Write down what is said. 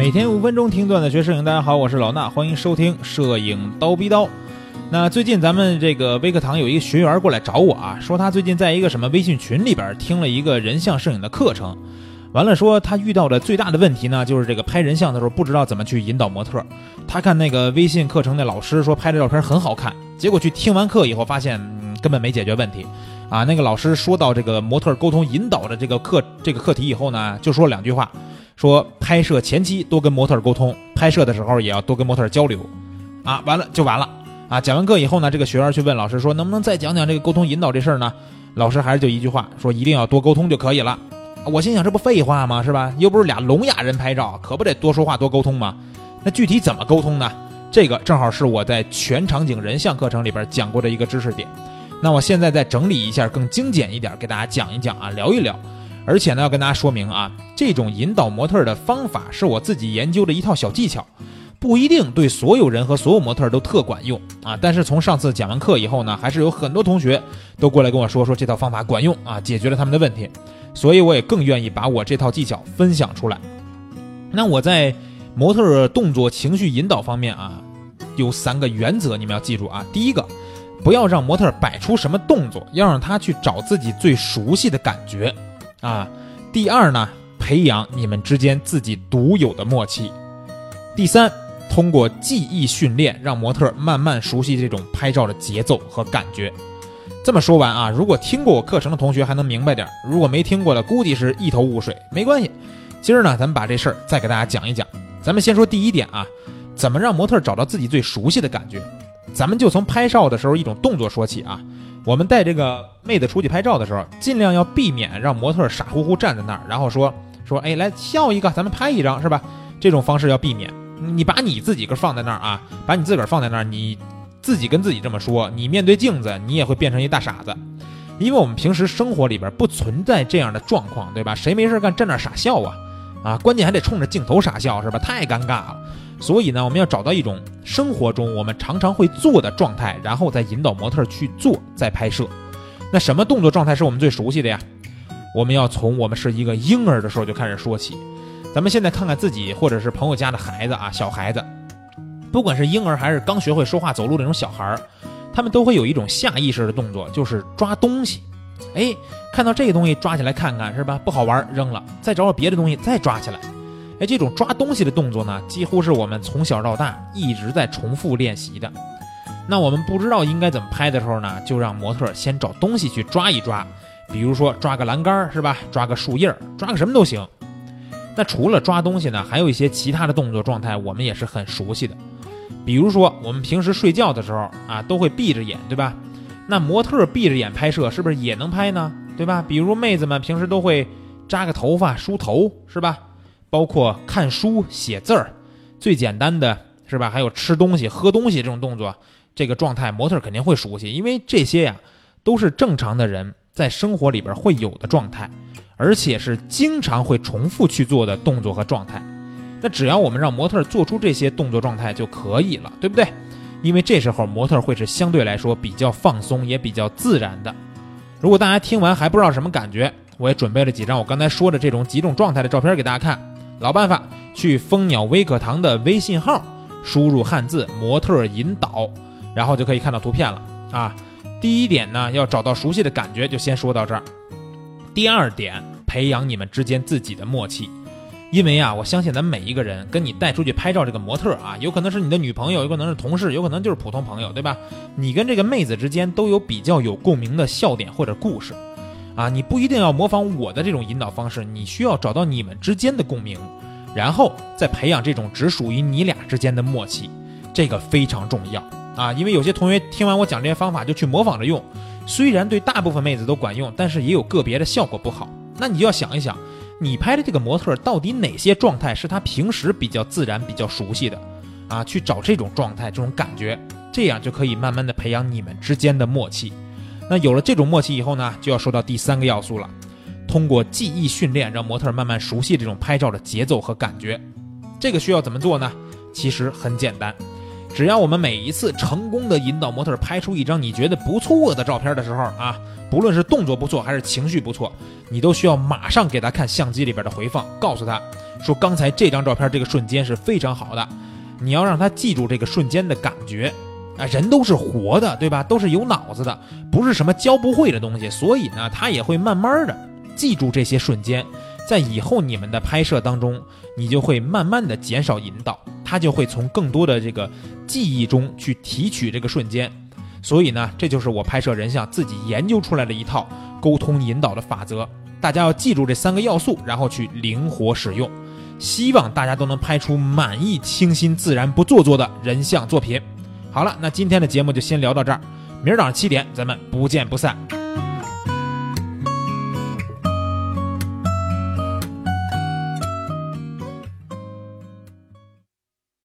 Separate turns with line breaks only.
每天五分钟听段子学摄影，大家好，我是老衲，欢迎收听摄影刀逼刀。那最近咱们这个微课堂有一个学员过来找我啊，说他最近在一个什么微信群里边听了一个人像摄影的课程，完了说他遇到的最大的问题呢，就是这个拍人像的时候不知道怎么去引导模特。他看那个微信课程的老师说拍的照片很好看，结果去听完课以后发现，根本没解决问题。啊，那个老师说到这个模特沟通引导的这个课这个课题以后呢，就说两句话，说拍摄前期多跟模特沟通，拍摄的时候也要多跟模特交流，啊，完了就完了，啊，讲完课以后呢，这个学员去问老师说，能不能再讲讲这个沟通引导这事儿呢？老师还是就一句话，说一定要多沟通就可以了。我心想，这不废话吗？是吧？又不是俩聋哑人拍照，可不得多说话多沟通吗？那具体怎么沟通呢？这个正好是我在全场景人像课程里边讲过的一个知识点。那我现在再整理一下，更精简一点，给大家讲一讲啊，聊一聊。而且呢，要跟大家说明啊，这种引导模特的方法是我自己研究的一套小技巧，不一定对所有人和所有模特都特管用啊。但是从上次讲完课以后呢，还是有很多同学都过来跟我说说这套方法管用啊，解决了他们的问题。所以我也更愿意把我这套技巧分享出来。那我在模特动作情绪引导方面啊，有三个原则，你们要记住啊。第一个。不要让模特摆出什么动作，要让他去找自己最熟悉的感觉，啊。第二呢，培养你们之间自己独有的默契。第三，通过记忆训练，让模特慢慢熟悉这种拍照的节奏和感觉。这么说完啊，如果听过我课程的同学还能明白点，如果没听过的，估计是一头雾水。没关系，今儿呢，咱们把这事儿再给大家讲一讲。咱们先说第一点啊，怎么让模特找到自己最熟悉的感觉。咱们就从拍照的时候一种动作说起啊，我们带这个妹子出去拍照的时候，尽量要避免让模特傻乎乎站在那儿，然后说说，哎，来笑一个，咱们拍一张，是吧？这种方式要避免。你把你自己个放在那儿啊，把你自个儿放在那儿，你自己跟自己这么说，你面对镜子，你也会变成一大傻子，因为我们平时生活里边不存在这样的状况，对吧？谁没事干站那儿傻笑啊？啊，关键还得冲着镜头傻笑，是吧？太尴尬了。所以呢，我们要找到一种生活中我们常常会做的状态，然后再引导模特去做，再拍摄。那什么动作状态是我们最熟悉的呀？我们要从我们是一个婴儿的时候就开始说起。咱们现在看看自己或者是朋友家的孩子啊，小孩子，不管是婴儿还是刚学会说话走路那种小孩儿，他们都会有一种下意识的动作，就是抓东西。哎，看到这个东西抓起来看看是吧？不好玩扔了，再找找别的东西再抓起来。哎，这种抓东西的动作呢，几乎是我们从小到大一直在重复练习的。那我们不知道应该怎么拍的时候呢，就让模特先找东西去抓一抓，比如说抓个栏杆是吧？抓个树叶抓个什么都行。那除了抓东西呢，还有一些其他的动作状态，我们也是很熟悉的。比如说我们平时睡觉的时候啊，都会闭着眼，对吧？那模特闭着眼拍摄是不是也能拍呢？对吧？比如妹子们平时都会扎个头发梳头，是吧？包括看书写字儿，最简单的是吧？还有吃东西喝东西这种动作，这个状态模特肯定会熟悉，因为这些呀都是正常的人在生活里边会有的状态，而且是经常会重复去做的动作和状态。那只要我们让模特做出这些动作状态就可以了，对不对？因为这时候模特会是相对来说比较放松也比较自然的。如果大家听完还不知道什么感觉，我也准备了几张我刚才说的这种几种状态的照片给大家看。老办法，去蜂鸟微课堂的微信号，输入汉字“模特引导”，然后就可以看到图片了啊。第一点呢，要找到熟悉的感觉，就先说到这儿。第二点，培养你们之间自己的默契，因为啊，我相信咱每一个人跟你带出去拍照这个模特啊，有可能是你的女朋友，有可能是同事，有可能就是普通朋友，对吧？你跟这个妹子之间都有比较有共鸣的笑点或者故事。啊，你不一定要模仿我的这种引导方式，你需要找到你们之间的共鸣，然后再培养这种只属于你俩之间的默契，这个非常重要啊！因为有些同学听完我讲这些方法就去模仿着用，虽然对大部分妹子都管用，但是也有个别的效果不好。那你就要想一想，你拍的这个模特到底哪些状态是他平时比较自然、比较熟悉的啊？去找这种状态、这种感觉，这样就可以慢慢的培养你们之间的默契。那有了这种默契以后呢，就要说到第三个要素了，通过记忆训练，让模特慢慢熟悉这种拍照的节奏和感觉。这个需要怎么做呢？其实很简单，只要我们每一次成功的引导模特拍出一张你觉得不错的照片的时候啊，不论是动作不错还是情绪不错，你都需要马上给他看相机里边的回放，告诉他说刚才这张照片这个瞬间是非常好的，你要让他记住这个瞬间的感觉。啊，人都是活的，对吧？都是有脑子的，不是什么教不会的东西，所以呢，他也会慢慢的记住这些瞬间，在以后你们的拍摄当中，你就会慢慢的减少引导，他就会从更多的这个记忆中去提取这个瞬间。所以呢，这就是我拍摄人像自己研究出来的一套沟通引导的法则。大家要记住这三个要素，然后去灵活使用。希望大家都能拍出满意、清新、自然、不做作的人像作品。好了，那今天的节目就先聊到这儿，明儿早上七点咱们不见不散。